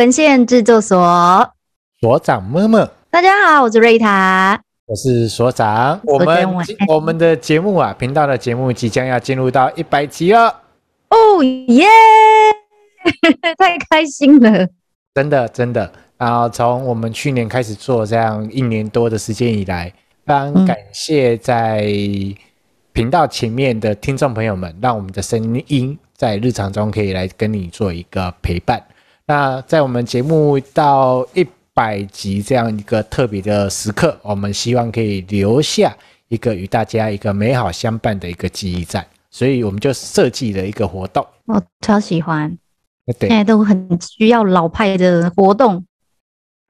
文献制作所所长么么，大家好，我是瑞塔，我是所长。我们我们的节目啊，频道的节目即将要进入到一百集了。哦耶！太开心了，真的真的。然后从我们去年开始做这样一年多的时间以来，非常感谢在频道前面的听众朋友们，让我们的声音在日常中可以来跟你做一个陪伴。那在我们节目到一百集这样一个特别的时刻，我们希望可以留下一个与大家一个美好相伴的一个记忆在，所以我们就设计了一个活动。我超喜欢，对，现在都很需要老派的活动。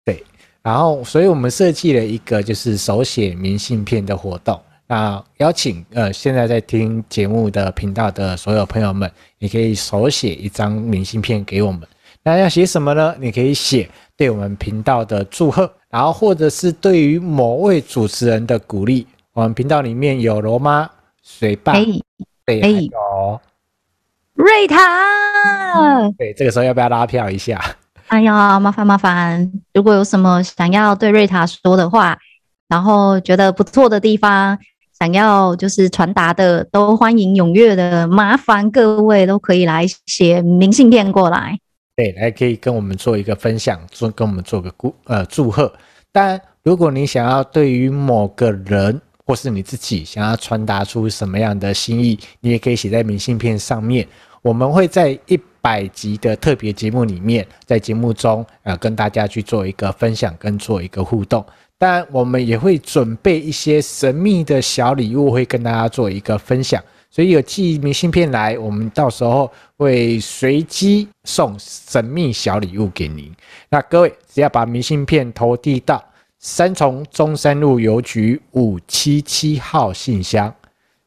对，然后所以我们设计了一个就是手写明信片的活动。那邀请呃现在在听节目的频道的所有朋友们，也可以手写一张明信片给我们。那要写什么呢？你可以写对我们频道的祝贺，然后或者是对于某位主持人的鼓励。我们频道里面有罗妈、水爸，对，还有瑞塔。对，这个时候要不要拉票一下？哎呀，麻烦麻烦！如果有什么想要对瑞塔说的话，然后觉得不错的地方，想要就是传达的，都欢迎踊跃的，麻烦各位都可以来写明信片过来。对，来可以跟我们做一个分享，做跟我们做个祝呃祝贺。当然，如果你想要对于某个人或是你自己想要传达出什么样的心意，你也可以写在明信片上面。我们会在一百集的特别节目里面，在节目中呃跟大家去做一个分享跟做一个互动。当然，我们也会准备一些神秘的小礼物，会跟大家做一个分享。所以有寄明信片来，我们到时候会随机送神秘小礼物给您。那各位只要把明信片投递到三重中山路邮局五七七号信箱，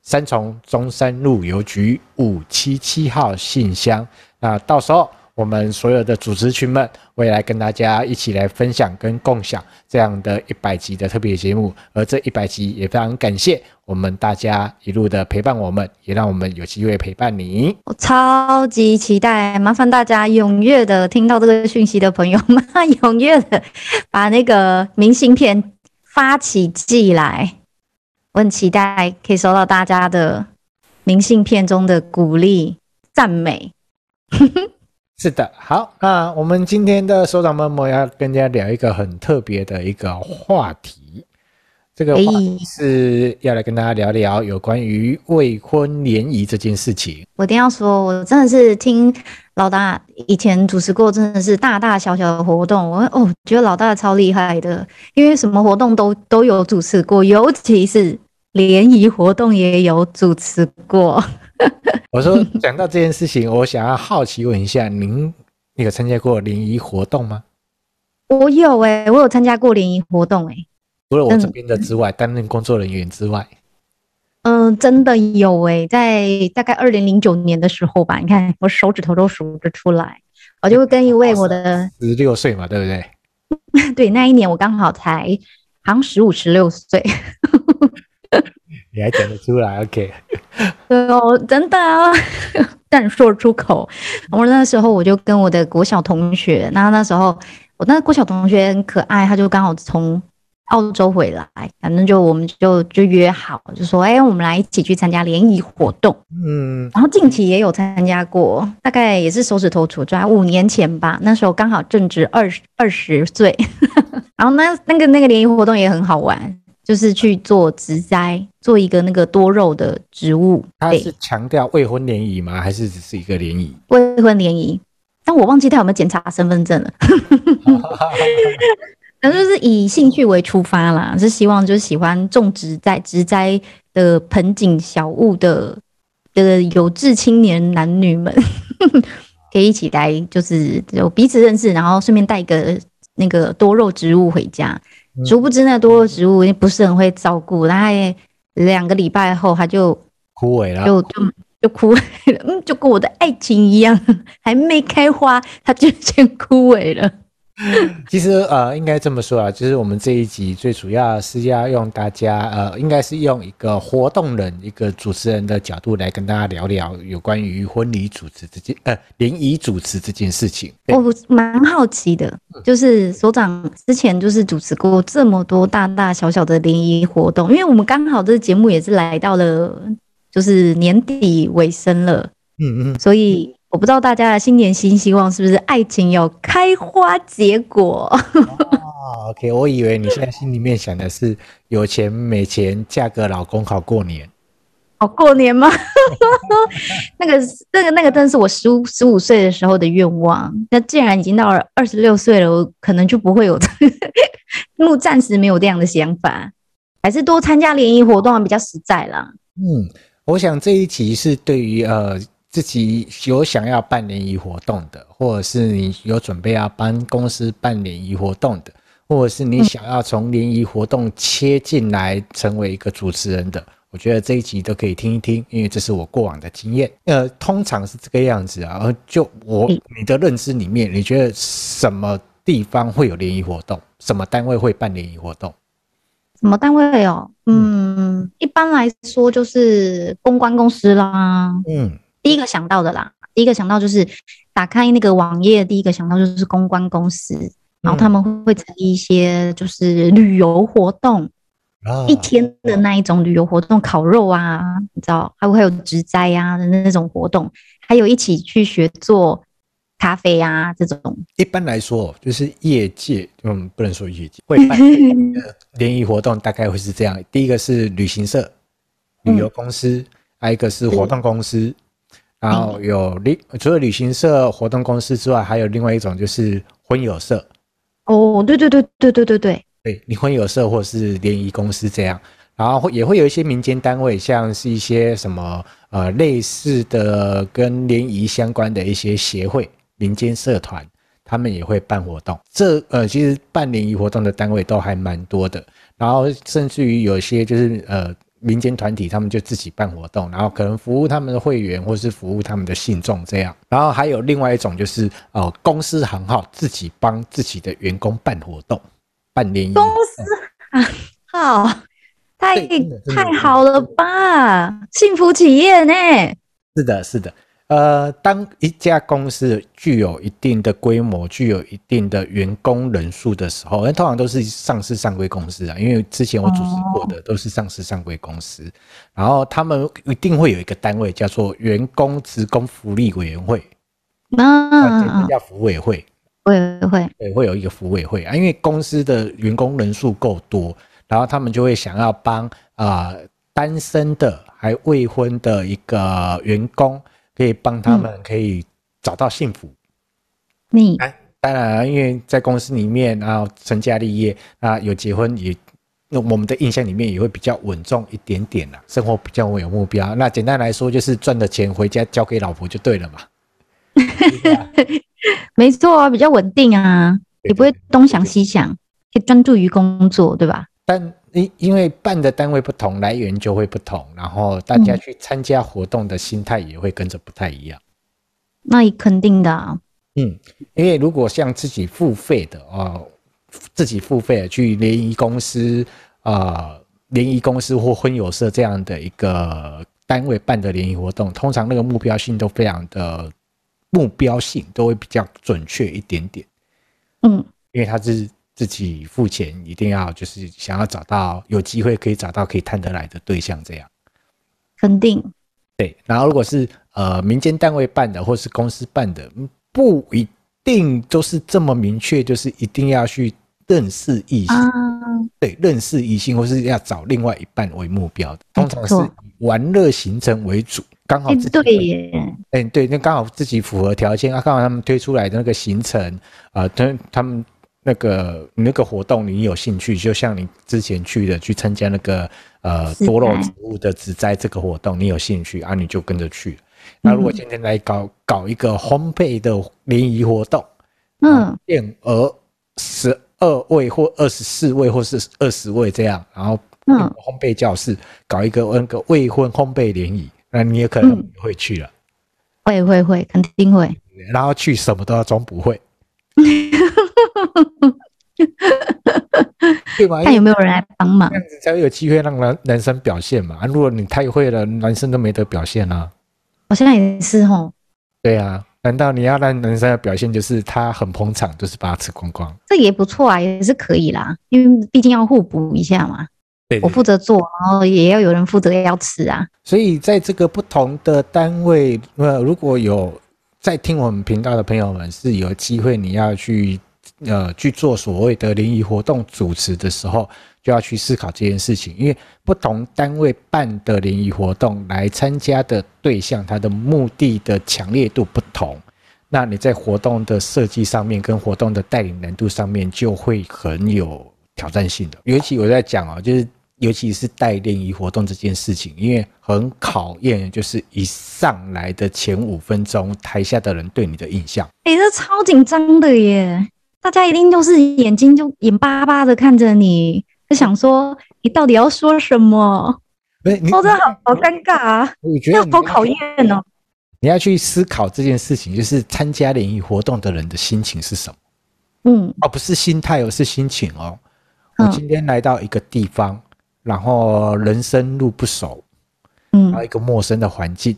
三重中山路邮局五七七号信箱，那到时候。我们所有的主持群们我也来跟大家一起来分享跟共享这样的一百集的特别节目，而这一百集也非常感谢我们大家一路的陪伴，我们也让我们有机会陪伴你。我超级期待，麻烦大家踊跃的听到这个讯息的朋友们，踊跃的把那个明信片发起寄来，我很期待可以收到大家的明信片中的鼓励赞美。是的，好，那我们今天的首长们，我要跟大家聊一个很特别的一个话题，这个话题是要来跟大家聊聊有关于未婚联谊这件事情。我一定要说，我真的是听老大以前主持过，真的是大大小小的活动，我哦觉得老大超厉害的，因为什么活动都都有主持过，尤其是联谊活动也有主持过。我说，讲到这件事情，我想要好奇问一下，您有参加过联谊活动吗？我有哎、欸，我有参加过联谊活动哎、欸，除了我这边的之外，担任工作人员之外，嗯、呃，真的有哎、欸，在大概二零零九年的时候吧，你看我手指头都数得出来，我就会跟一位我的十六岁嘛，对不对？对，那一年我刚好才好像十五十六岁。你还讲得出来？OK，对哦，真的啊，但说出口。我那时候我就跟我的国小同学，那那时候我那个国小同学很可爱，他就刚好从澳洲回来，反正就我们就就约好，就说哎，我们来一起去参加联谊活动。嗯，然后近期也有参加过，大概也是手指头数出来，五年前吧。那时候刚好正值二十二十岁，然后那那个那个联谊活动也很好玩。就是去做植栽，做一个那个多肉的植物。他是强调未婚联谊吗？还是只是一个联谊？未婚联谊，但我忘记他有没有检查身份证了。反正就是以兴趣为出发啦，是希望就是喜欢种植在植栽的盆景小物的的有志青年男女们，可以一起来，就是有彼此认识，然后顺便带一个那个多肉植物回家。殊不知那多肉植物也不是很会照顾，然后两个礼拜后它就枯萎了，就就就枯萎了，嗯，就跟我的爱情一样，还没开花它就先枯萎了。其实呃，应该这么说啊，就是我们这一集最主要是要用大家呃，应该是用一个活动人、一个主持人的角度来跟大家聊聊有关于婚礼主持这件呃联谊主持这件事情。我蛮好奇的，就是所长之前就是主持过这么多大大小小的联谊活动，因为我们刚好这个节目也是来到了就是年底尾声了，嗯嗯，所以。我不知道大家的新年新希望是不是爱情有开花结果？哦，OK，我以为你现在心里面想的是有钱没钱嫁个老公好过年，好过年吗？那个、那个、那个，真的是我十五十五岁的时候的愿望。那既然已经到了二十六岁了，我可能就不会有，因为暂时没有这样的想法，还是多参加联谊活动比较实在啦。嗯，我想这一集是对于呃。自己有想要办联谊活动的，或者是你有准备要帮公司办联谊活动的，或者是你想要从联谊活动切进来成为一个主持人的，我觉得这一集都可以听一听，因为这是我过往的经验。呃，通常是这个样子啊。而就我你的认知里面，你觉得什么地方会有联谊活动？什么单位会办联谊活动？什么单位哦？嗯，一般来说就是公关公司啦。嗯。第一个想到的啦，第一个想到就是打开那个网页，第一个想到就是公关公司，然后他们会成立一些就是旅游活动，嗯、一天的那一种旅游活动，烤肉啊，你知道，还会有植栽啊的那种活动，还有一起去学做咖啡啊这种。一般来说，就是业界，嗯，不能说业界会办联谊活动，大概会是这样：第一个是旅行社、旅游公司，嗯、还有一个是活动公司。然后有另除了旅行社、活动公司之外，还有另外一种就是婚友社。哦，对对对对对对对，对你婚友社或是联谊公司这样，然后也会有一些民间单位，像是一些什么呃类似的跟联谊相关的一些协会、民间社团，他们也会办活动。这呃其实办联谊活动的单位都还蛮多的，然后甚至于有些就是呃。民间团体他们就自己办活动，然后可能服务他们的会员，或是服务他们的信众这样。然后还有另外一种就是，呃，公司行号自己帮自己的员工办活动，办联谊。公司行号太太好了吧？幸福企业呢？是的，是的。呃，当一家公司具有一定的规模、具有一定的员工人数的时候，那通常都是上市上规公司啊。因为之前我主持过的都是上市上规公司，然后他们一定会有一个单位叫做员工职工福利委员会，啊，叫福委会，委会，对，会有一个福委会啊。因为公司的员工人数够多，然后他们就会想要帮啊单身的还未婚的一个员工。可以帮他们可以找到幸福。你、嗯、当然，因为在公司里面，然后成家立业啊，有结婚也，那我们的印象里面也会比较稳重一点点啦，生活比较有目标。那简单来说，就是赚的钱回家交给老婆就对了嘛。没错啊，比较稳定啊，也不会东想西想，可以专注于工作，对吧？但因因为办的单位不同，来源就会不同，然后大家去参加活动的心态也会跟着不太一样。那肯定的啊。嗯，因为如果像自己付费的哦，自己付费去联谊公司啊，联谊公司或婚友社这样的一个单位办的联谊活动，通常那个目标性都非常的目标性都会比较准确一点点。嗯，因为它是。自己付钱，一定要就是想要找到有机会可以找到可以谈得来的对象，这样。肯定。对。然后如果是呃民间单位办的，或是公司办的，不一定都是这么明确，就是一定要去认识异性，啊、对，认识异性或是要找另外一半为目标的，通常是以玩乐行程为主，刚好自己对耶，哎对，那刚好自己符合条件啊，刚好他们推出来的那个行程啊，他他们。那个那个活动你有兴趣，就像你之前去的去参加那个呃多肉植物的植栽这个活动，你有兴趣啊，你就跟着去。那如果今天来搞搞一个烘焙的联谊活动，嗯，限额十二位或二十四位或是二十位这样，然后嗯，烘焙教室搞一个那个未婚烘焙联谊，那你也可能会去了。会会会，肯定会。然后去什么都要装不会。对吧？看有没有人来帮忙，这样子才有机会让男男生表现嘛。如果你太会了，男生都没得表现啊。我现在也是哦。对啊，难道你要让男生的表现就是他很捧场，就是把他吃光光？这也不错啊，也是可以啦，因为毕竟要互补一下嘛。对，对，我负责做，然后也要有人负责要吃啊。所以在这个不同的单位，呃，如果有在听我们频道的朋友们是有机会，你要去。呃，去做所谓的联谊活动主持的时候，就要去思考这件事情，因为不同单位办的联谊活动来参加的对象，他的目的的强烈度不同，那你在活动的设计上面跟活动的带领难度上面就会很有挑战性的。尤其我在讲啊，就是尤其是带联谊活动这件事情，因为很考验，就是一上来的前五分钟，台下的人对你的印象，哎、这超紧张的耶。大家一定就是眼睛就眼巴巴的看着你，就想说你到底要说什么？哎，你哦，这好好尴尬啊！我觉得好考验哦。你要去思考这件事情，就是参加联谊活动的人的心情是什么？嗯，哦，不是心态，而是心情哦。我今天来到一个地方，然后人生路不熟，嗯，然后一个陌生的环境。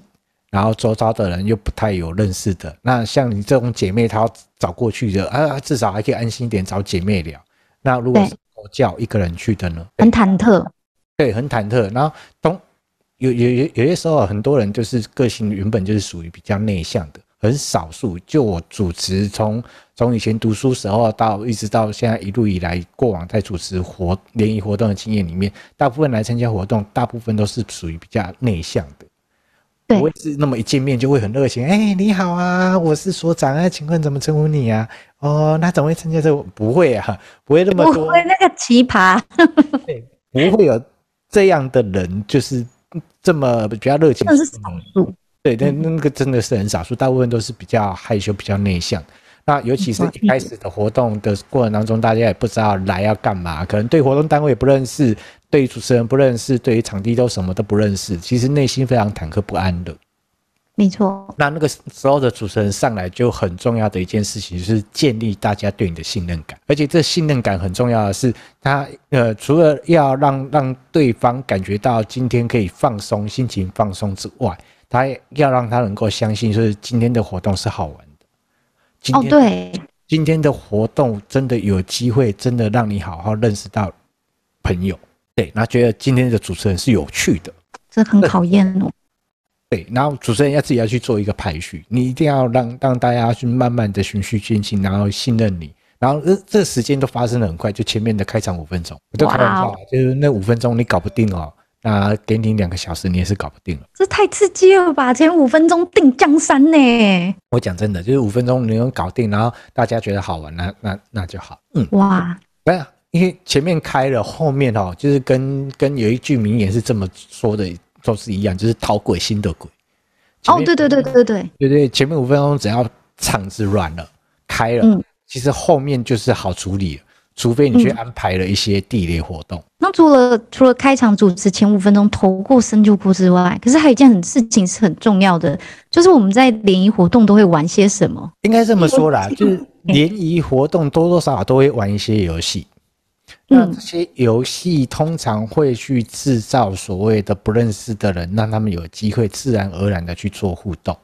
然后周遭的人又不太有认识的，那像你这种姐妹，她要找过去的啊，至少还可以安心一点找姐妹聊。那如果是我叫一个人去的呢？很忐忑，对，很忐忑。然后东有有有有些时候，很多人就是个性原本就是属于比较内向的，很少数。就我主持，从从以前读书时候到一直到现在一路以来，过往在主持活联谊活动的经验里面，大部分来参加活动，大部分都是属于比较内向的。不会是那么一见面就会很热情，哎、欸，你好啊，我是所长啊，请问怎么称呼你啊？哦，那怎么会参加这个？不会啊，不会那么多，不会那个奇葩，对，不会有这样的人，就是这么比较热情，那是少数，对，那那个真的是很少数，大部分都是比较害羞、比较内向。那尤其是一开始的活动的过程当中，大家也不知道来要干嘛，可能对活动单位也不认识。对于主持人不认识，对于场地都什么都不认识，其实内心非常忐忑不安的。没错。那那个时候的主持人上来就很重要的一件事情，就是建立大家对你的信任感。而且这信任感很重要的是，他呃，除了要让让对方感觉到今天可以放松、心情放松之外，他要让他能够相信，就是今天的活动是好玩的。今天，哦，对，今天的活动真的有机会，真的让你好好认识到朋友。对，然后觉得今天的主持人是有趣的，这很考验哦。对，然后主持人要自己要去做一个排序，你一定要让让大家去慢慢的循序渐进，然后信任你。然后这这个时间都发生的很快，就前面的开场五分钟，我都开玩笑，哇就是那五分钟你搞不定哦，那给你两个小时你也是搞不定了。这太刺激了吧！前五分钟定江山呢？我讲真的，就是五分钟你能搞定，然后大家觉得好玩，那那那就好。嗯，哇，对啊。因为前面开了，后面哦，就是跟跟有一句名言是这么说的，都是一样，就是讨鬼心的鬼。哦，对对对对对对对，前面五分钟只要场子软了，开了，嗯，其实后面就是好处理了，除非你去安排了一些地雷活动。嗯，那除了除了开场主持前五分钟投过身就过之外，可是还有一件很事情是很重要的，就是我们在联谊活动都会玩些什么？应该这么说啦，就是联谊活动多多少少都会玩一些游戏。那这些游戏通常会去制造所谓的不认识的人，让他们有机会自然而然的去做互动。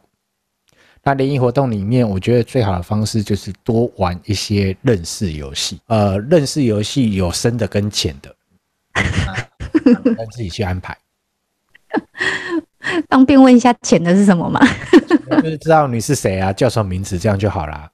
那联谊活动里面，我觉得最好的方式就是多玩一些认识游戏。呃，认识游戏有深的跟浅的，让自己去安排。方便问一下浅的是什么吗？就是知道你是谁啊，叫什么名字，这样就好啦。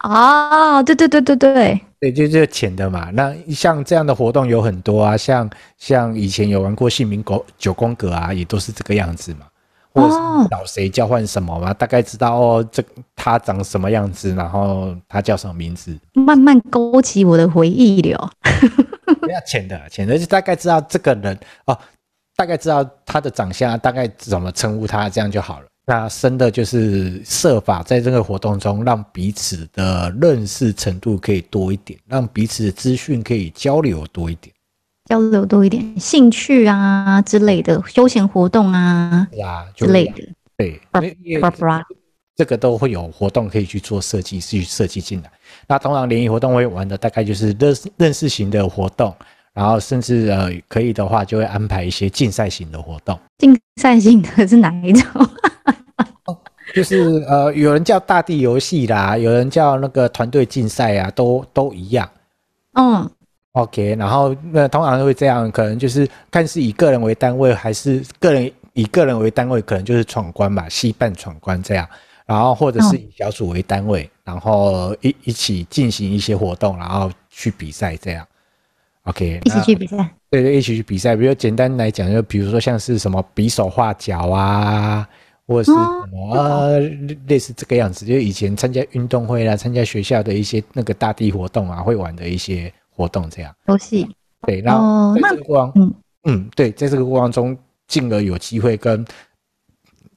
哦，对对对对对。对，就就浅的嘛。那像这样的活动有很多啊，像像以前有玩过姓名九九宫格啊，也都是这个样子嘛。或者是找谁交换什么嘛，大概知道哦，这他长什么样子，然后他叫什么名字，慢慢勾起我的回忆了。不要浅的，浅的就大概知道这个人哦，大概知道他的长相，大概怎么称呼他，这样就好了。那深的就是设法在这个活动中，让彼此的认识程度可以多一点，让彼此的资讯可以交流多一点，交流多一点，兴趣啊之类的休闲活动啊，啊之类的，对，这个都会有活动可以去做设计，去设计进来。那通常联谊活动会玩的大概就是认识认识型的活动，然后甚至呃可以的话就会安排一些竞赛型的活动。竞赛型的是哪一种？就是呃有人叫大地游戏啦，有人叫那个团队竞赛啊，都都一样。嗯，OK，然后那通常会这样，可能就是看是以个人为单位，还是个人以个人为单位，可能就是闯关吧，戏办闯关这样。然后或者是以小组为单位，嗯、然后一一起进行一些活动，然后去比赛这样。OK，一起去比赛。对对，一起去比赛。比如简单来讲，就比如说像是什么比手画脚啊，或者是什么、哦啊、类似这个样子。就以前参加运动会啦，参加学校的一些那个大地活动啊，会玩的一些活动这样。游戏。对，然后在这个过程，嗯嗯，对，在这个过程中，进而有机会跟。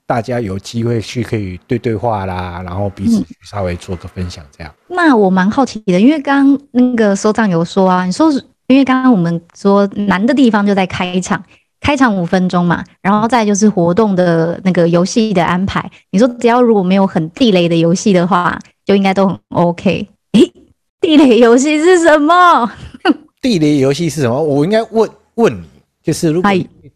大家有机会去可以对对话啦，然后彼此去稍微做个分享，这样。嗯、那我蛮好奇的，因为刚刚那个所长有说啊，你说因为刚刚我们说难的地方就在开场，开场五分钟嘛，然后再就是活动的那个游戏的安排。你说只要如果没有很地雷的游戏的话，就应该都很 OK。诶，地雷游戏是什么？地雷游戏是什么？我应该问问你，就是如果。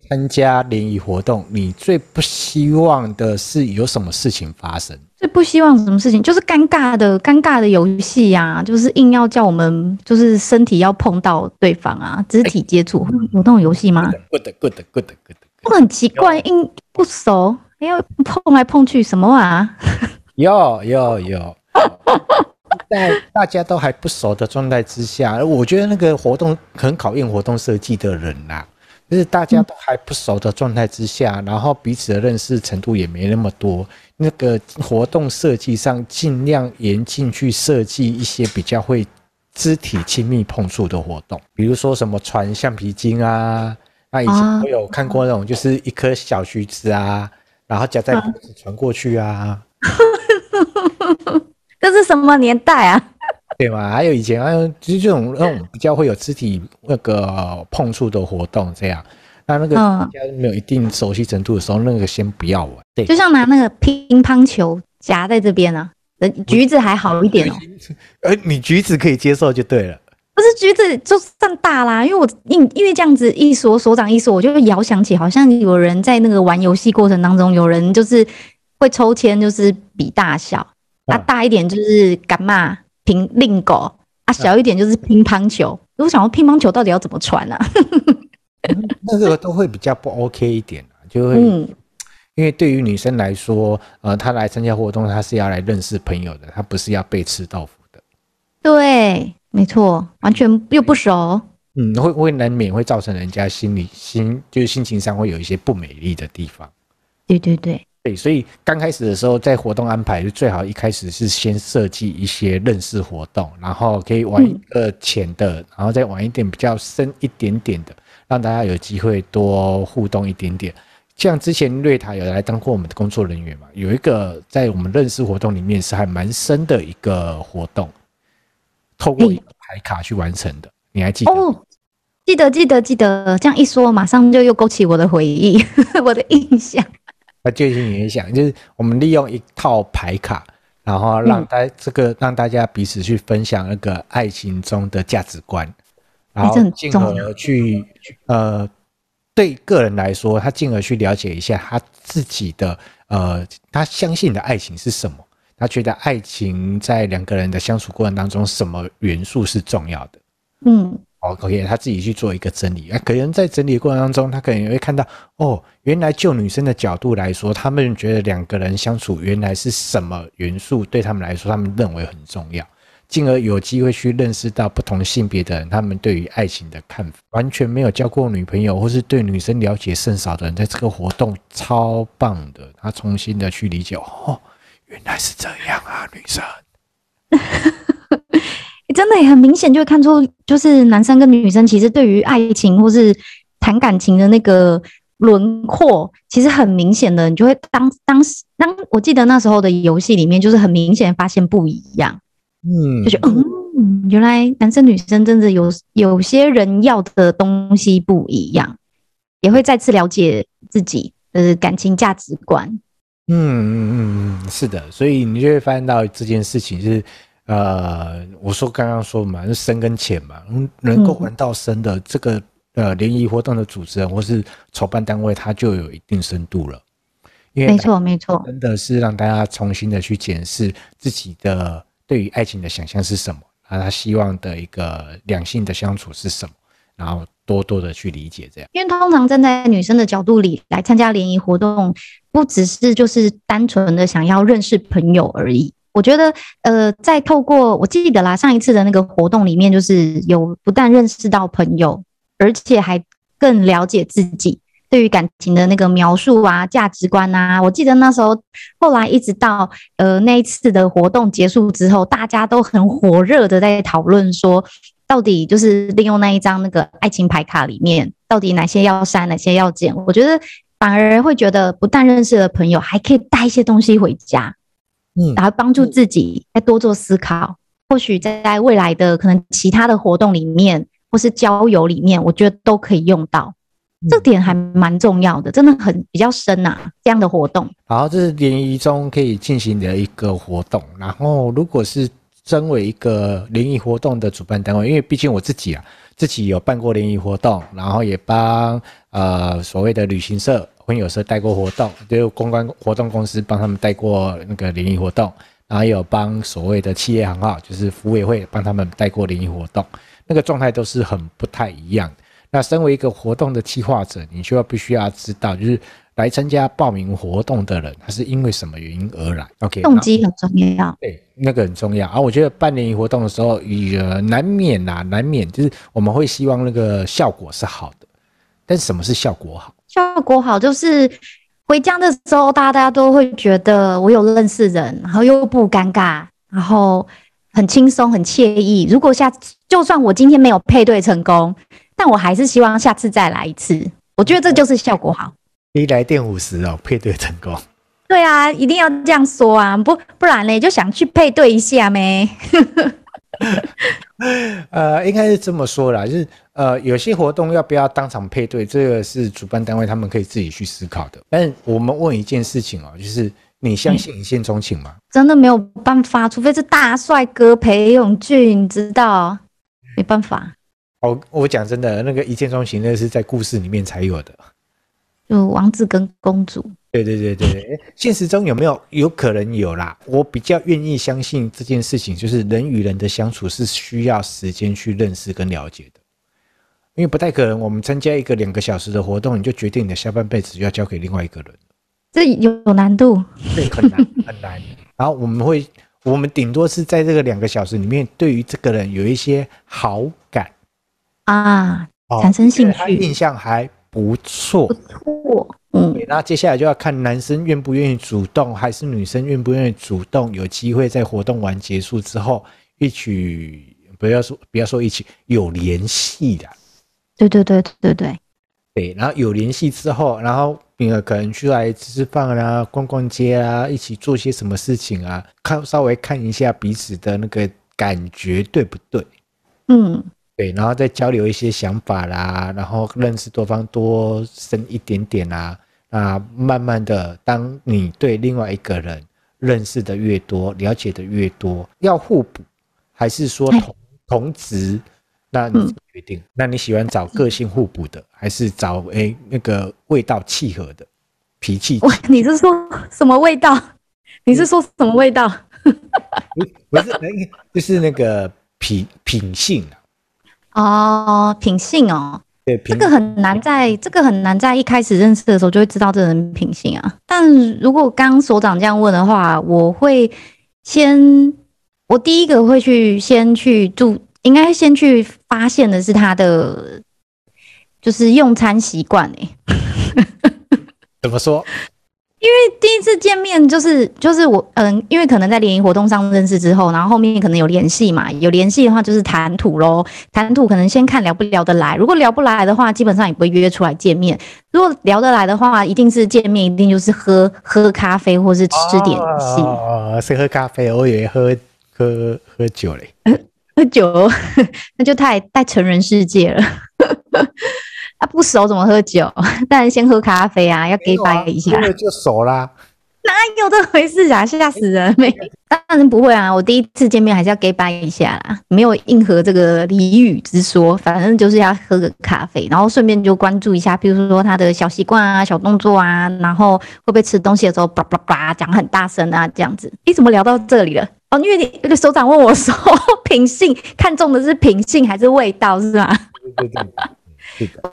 参加联谊活动，你最不希望的是有什么事情发生？最不希望什么事情？就是尴尬的、尴尬的游戏呀，就是硬要叫我们，就是身体要碰到对方啊，肢体接触，欸、有那种游戏吗？Good，good，good，good，good。不很奇怪，硬不熟，还要碰来碰去，什么啊？有有有，在大家都还不熟的状态之下，我觉得那个活动很考验活动设计的人呐、就是大家都还不熟的状态之下，然后彼此的认识程度也没那么多，那个活动设计上尽量严禁去设计一些比较会肢体亲密碰触的活动，比如说什么传橡皮筋啊，那以前我有看过那种，就是一颗小橘子啊，然后夹在脖子传过去啊。这是什么年代啊？对嘛？还有以前还有就是这种那种比较会有肢体那个碰触的活动，这样，那那个没有一定熟悉程度的时候，那个先不要玩。对，就像拿那个乒乓球夹在这边啊，橘子还好一点哦。呃，你橘子可以接受就对了。不是橘子就算大啦，因为我因因为这样子一说，所长一说，我就会遥想起好像有人在那个玩游戏过程当中，有人就是会抽签，就是比大小，啊，大一点就是干嘛？平令狗啊，小一点就是乒乓球。如果想要乒乓球到底要怎么传啊？那个都会比较不 OK 一点，就会，嗯、因为对于女生来说，呃，她来参加活动，她是要来认识朋友的，她不是要被吃豆腐的。对，没错，完全又不熟。嗯，会会难免会造成人家心里心就是心情上会有一些不美丽的地方。对对对。对，所以刚开始的时候，在活动安排就最好一开始是先设计一些认识活动，然后可以玩一个浅的，然后再玩一点比较深一点点的，让大家有机会多互动一点点。像之前瑞塔有来当过我们的工作人员嘛，有一个在我们认识活动里面是还蛮深的一个活动，透过一个牌卡去完成的，你还记得？哦，记得记得记得，这样一说，马上就又勾起我的回忆，我的印象。那就近也想，就是我们利用一套牌卡，然后让大这个让大家彼此去分享那个爱情中的价值观，然后进而去呃，对个人来说，他进而去了解一下他自己的呃，他相信的爱情是什么，他觉得爱情在两个人的相处过程当中，什么元素是重要的？嗯。哦 OK，他自己去做一个整理啊，可能在整理的过程当中，他可能也会看到哦，原来就女生的角度来说，他们觉得两个人相处原来是什么元素对他们来说，他们认为很重要，进而有机会去认识到不同性别的人，他们对于爱情的看法。完全没有交过女朋友或是对女生了解甚少的人，在这个活动超棒的，他重新的去理解哦，原来是这样啊，女生。真的也很明显，就会看出，就是男生跟女生其实对于爱情或是谈感情的那个轮廓，其实很明显的。你就会当当时当我记得那时候的游戏里面，就是很明显发现不一样。嗯，就觉得嗯，原来男生女生真的有有些人要的东西不一样，也会再次了解自己的感情价值观。嗯嗯嗯嗯，是的，所以你就会发现到这件事情是，呃，我说刚刚说嘛，是深跟浅嘛，能够玩到深的这个呃联谊活动的主持人或是筹办单位，他就有一定深度了。因为没错没错，真的是让大家重新的去检视自己的对于爱情的想象是什么，啊，他希望的一个两性的相处是什么，然后多多的去理解这样。因为通常站在女生的角度里来参加联谊活动，不只是就是单纯的想要认识朋友而已。我觉得，呃，在透过我记得啦，上一次的那个活动里面，就是有不但认识到朋友，而且还更了解自己。对于感情的那个描述啊，价值观啊，我记得那时候，后来一直到呃那一次的活动结束之后，大家都很火热的在讨论说，到底就是利用那一张那个爱情牌卡里面，到底哪些要删，哪些要剪？我觉得反而会觉得，不但认识了朋友，还可以带一些东西回家，嗯，然后帮助自己再多做思考。或许在未来的可能其他的活动里面，或是交友里面，我觉得都可以用到。这点还蛮重要的，真的很比较深呐、啊，这样的活动。好，这是联谊中可以进行的一个活动。然后，如果是身为一个联谊活动的主办单位，因为毕竟我自己啊，自己有办过联谊活动，然后也帮呃所谓的旅行社、婚友社带过活动，就有公关活动公司帮他们带过那个联谊活动，然后也有帮所谓的企业行号，就是服委会帮他们带过联谊活动，那个状态都是很不太一样的。那身为一个活动的企划者，你就要必须要知道，就是来参加报名活动的人，他是因为什么原因而来？OK，动机很重要。对，那个很重要。而、啊、我觉得办联谊活动的时候，也，难免呐、啊，难免就是我们会希望那个效果是好的。但什么是效果好？效果好就是回家的时候，大家都会觉得我有认识人，然后又不尴尬，然后很轻松、很惬意。如果下次就算我今天没有配对成功。但我还是希望下次再来一次，我觉得这就是效果好。一来电五十哦，配对成功。对啊，一定要这样说啊，不不然呢就想去配对一下咩。呃，应该是这么说啦，就是呃，有些活动要不要当场配对，这个是主办单位他们可以自己去思考的。但我们问一件事情哦，就是你相信一见钟情吗？真的没有办法，除非是大帅哥裴勇俊，你知道，没办法。我我讲真的，那个一见钟情，那是在故事里面才有的，就王子跟公主。对对对对，现实中有没有？有可能有啦。我比较愿意相信这件事情，就是人与人的相处是需要时间去认识跟了解的，因为不太可能，我们参加一个两个小时的活动，你就决定你的下半辈子就要交给另外一个人，这有难度，对，很难很难。然后我们会，我们顶多是在这个两个小时里面，对于这个人有一些好感。啊，产生兴趣，印象还不错，不错，嗯，那接下来就要看男生愿不愿意主动，还是女生愿不愿意主动，有机会在活动完结束之后一起，不要说不要说一起有联系的，对对对对对对，然后有联系之后，然后呃可能出来吃吃饭啊，逛逛街啊，一起做些什么事情啊，看稍微看一下彼此的那个感觉对不对？嗯。对，然后再交流一些想法啦，然后认识对方多深一点点啦，啊，慢慢的，当你对另外一个人认识的越多，了解的越多，要互补，还是说同同值？那你决定？嗯、那你喜欢找个性互补的，还是找诶那个味道契合的，脾气？你是说什么味道？你是说什么味道？不是，就是那个品品性。哦，品性哦，对，这个很难在，这个很难在一开始认识的时候就会知道这人品性啊。但如果刚所长这样问的话，我会先，我第一个会去先去注，应该先去发现的是他的，就是用餐习惯诶。怎么说？因为第一次见面就是就是我嗯，因为可能在联谊活动上认识之后，然后后面可能有联系嘛，有联系的话就是谈吐喽，谈吐可能先看聊不聊得来，如果聊不来的话，基本上也不会约出来见面。如果聊得来的话，一定是见面，一定就是喝喝咖啡或是吃点心。哦，是喝咖啡，我以为喝喝喝酒嘞。喝酒 那就太太成人世界了。啊，不熟怎么喝酒？当然先喝咖啡啊，要给白一下。喝了就熟啦。哪有这回事啊！吓死人没？当然不会啊！我第一次见面还是要 get by 一下啦，没有硬核这个俚语之说，反正就是要喝个咖啡，然后顺便就关注一下，比如说他的小习惯啊、小动作啊，然后会不会吃东西的时候叭叭叭讲很大声啊，这样子。你怎么聊到这里了？哦，因为你那个首长问我说，品性看重的是品性还是味道，是吧？对对对。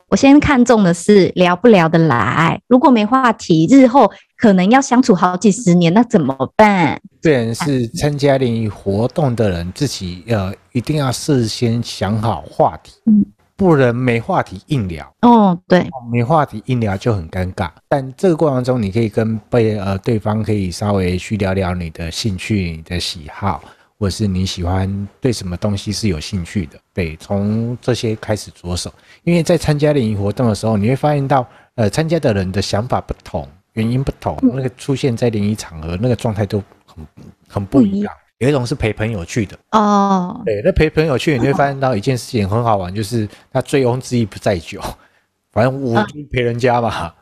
我先看中的是聊不聊得来，如果没话题，日后可能要相处好几十年，那怎么办？虽然是参加联谊活动的人，自己呃一定要事先想好话题，嗯，不能没话题硬聊。哦，对，没话题硬聊就很尴尬。但这个过程中，你可以跟被呃对方可以稍微去聊聊你的兴趣、你的喜好。或是你喜欢对什么东西是有兴趣的，对，从这些开始着手。因为在参加联谊活动的时候，你会发现到，呃，参加的人的想法不同，原因不同，那个出现在联谊场合，那个状态都很很不一样。有一种是陪朋友去的。哦，对，那陪朋友去，你会发现到一件事情很好玩，就是他醉翁之意不在酒，反正我就陪人家嘛，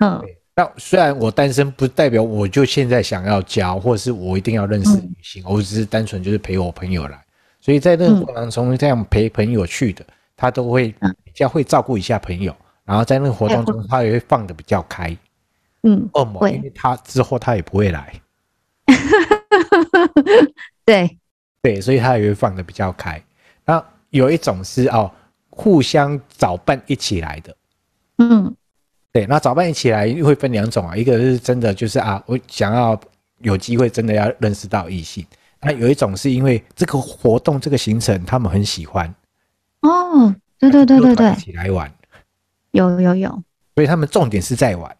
嗯。那虽然我单身，不代表我就现在想要交，或者是我一定要认识女性，我只是单纯就是陪我朋友来。所以在那个过程中，这样陪朋友去的，他都会比较会照顾一下朋友，然后在那个活动中，他也会放的比较开。嗯，恶魔，因为他之后他也不会来。对对，所以他也会放的比较开。那有一种是哦，互相找伴一起来的。嗯。对，那早班一起来会分两种啊，一个是真的就是啊，我想要有机会真的要认识到异性。那有一种是因为这个活动这个行程他们很喜欢。哦，对对对对对，一起来玩，有有有，所以他们重点是在玩。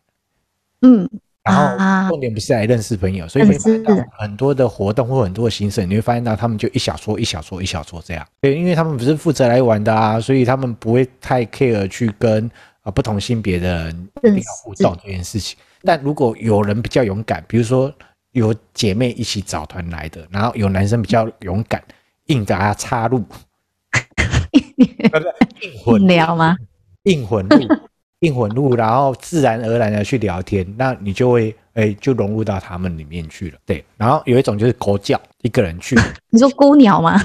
嗯，然后重点不是来认识朋友，所以会看到很多的活动或很多的行程，你会发现到他们就一小撮一小撮一小撮这样。对，因为他们不是负责来玩的啊，所以他们不会太 care 去跟。不同性别的人一定要互动这件事情，但如果有人比较勇敢，比如说有姐妹一起找团来的，然后有男生比较勇敢，硬给他插入，硬混聊吗？硬混入，硬混入，然后自然而然的去聊天，那你就会哎就融入到他们里面去了。对，然后有一种就是狗叫一个人去，你说孤鸟吗？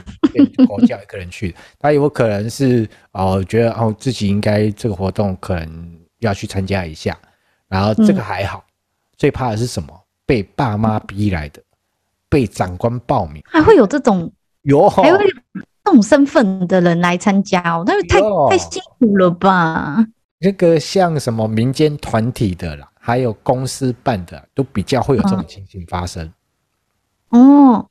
狗叫一个人去，他有可能是哦，觉得哦自己应该这个活动可能要去参加一下，然后这个还好，最怕的是什么？被爸妈逼来的，被长官报名，还会有这种有，还会有这种身份的人来参加哦，那太太辛苦了吧？那个像什么民间团体的啦，还有公司办的，都比较会有这种情形发生。哦，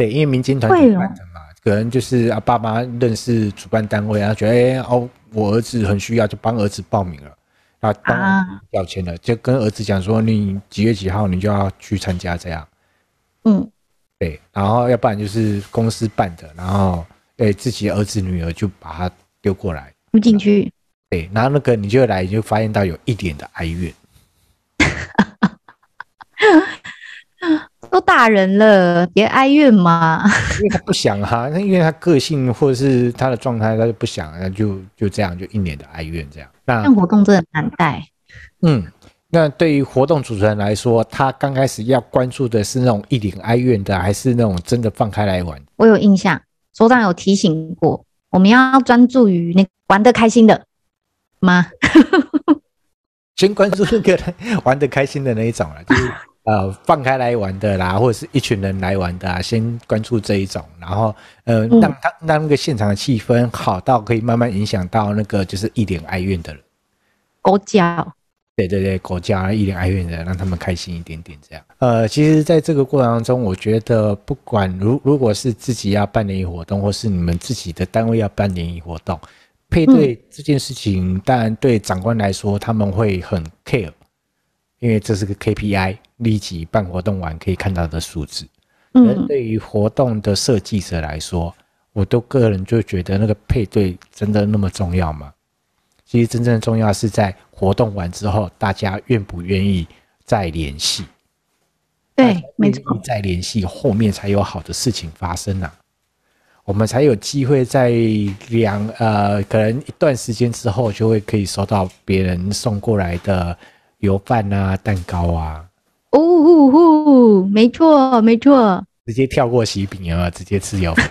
对，因为民间团体办的嘛。可能就是啊，爸妈认识主办单位啊，觉得哎哦，我儿子很需要，就帮儿子报名了，啊，帮要钱了，就跟儿子讲说，你几月几号你就要去参加这样，嗯，对，然后要不然就是公司办的，然后哎自己儿子女儿就把他丢过来，不进去，对，然后那个你就来就发现到有一点的哀怨。都大人了，别哀怨嘛。因为他不想哈，那因为他个性或者是他的状态，他就不想，那就就这样，就一脸的哀怨这样。那活动真的难带。嗯，那对于活动主持人来说，他刚开始要关注的是那种一脸哀怨的，还是那种真的放开来玩？我有印象，所长有提醒过，我们要专注于那玩得开心的吗？先关注那个玩得开心的那一种了，就是。呃，放开来玩的啦，或者是一群人来玩的啊，先关注这一种，然后呃，让他让那个现场的气氛好到可以慢慢影响到那个就是一脸哀怨的人，狗叫，对对对，国家一脸哀怨的人，让他们开心一点点这样。呃，其实在这个过程当中，我觉得不管如如果是自己要办联谊活动，或是你们自己的单位要办联谊活动，配对这件事情，当然对长官来说他们会很 care。因为这是个 KPI，立即办活动完可以看到的数字。嗯，对于活动的设计者来说，我都个人就觉得那个配对真的那么重要吗？其实真正重要是在活动完之后，大家愿不愿意再联系？对，没错，再联系后面才有好的事情发生啊，我们才有机会在两呃，可能一段时间之后，就会可以收到别人送过来的。油饭啊，蛋糕啊，哦呼呼，没错没错，直接跳过喜饼有没有？直接吃油饭。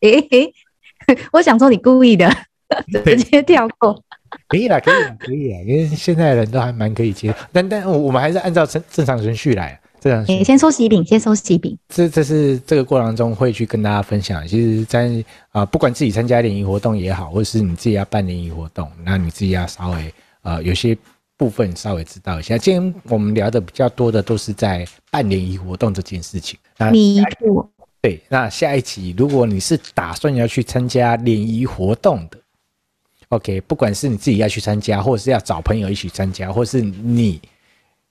诶，我想说你故意的，直接跳过。可以啦，可以啦，可以啦，因为现在的人都还蛮可以接受，但但我我们还是按照正正常程序来。这样，欸、先收喜饼，先收喜饼。这这是这个过程中会去跟大家分享。其实在，在、呃、啊，不管自己参加联谊活动也好，或者是你自己要办联谊活动，那你自己要稍微呃，有些部分稍微知道一下。今天我们聊的比较多的都是在办联谊活动这件事情。那弥补。对，那下一期如果你是打算要去参加联谊活动的，OK，不管是你自己要去参加，或者是要找朋友一起参加，或是你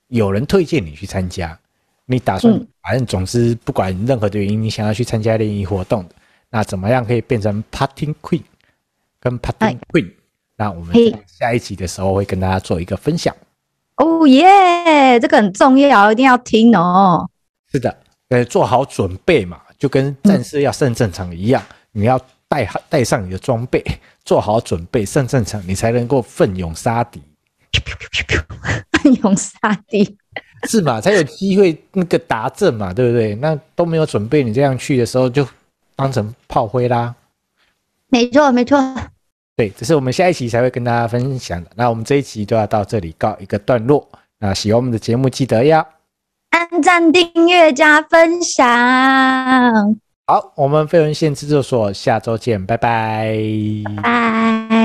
有人推荐你去参加。你打算，反正总之不管任何的原因，你想要去参加联谊活动的，那怎么样可以变成 Party Queen 跟 Party Queen？那我们下一集的时候会跟大家做一个分享。哦耶，这个很重要，一定要听哦。是的，呃，做好准备嘛，就跟战士要上战场一样，你要带好带上你的装备，做好准备上战场，你才能够奋勇杀敌。奋勇杀敌。是嘛，才有机会那个达阵嘛，对不对？那都没有准备，你这样去的时候就当成炮灰啦。没错，没错。对，这是我们下一期才会跟大家分享的。那我们这一期就要到这里告一个段落。那喜欢我们的节目，记得要按赞、订阅、加分享。好，我们飞文线制作所下周见，拜拜。拜。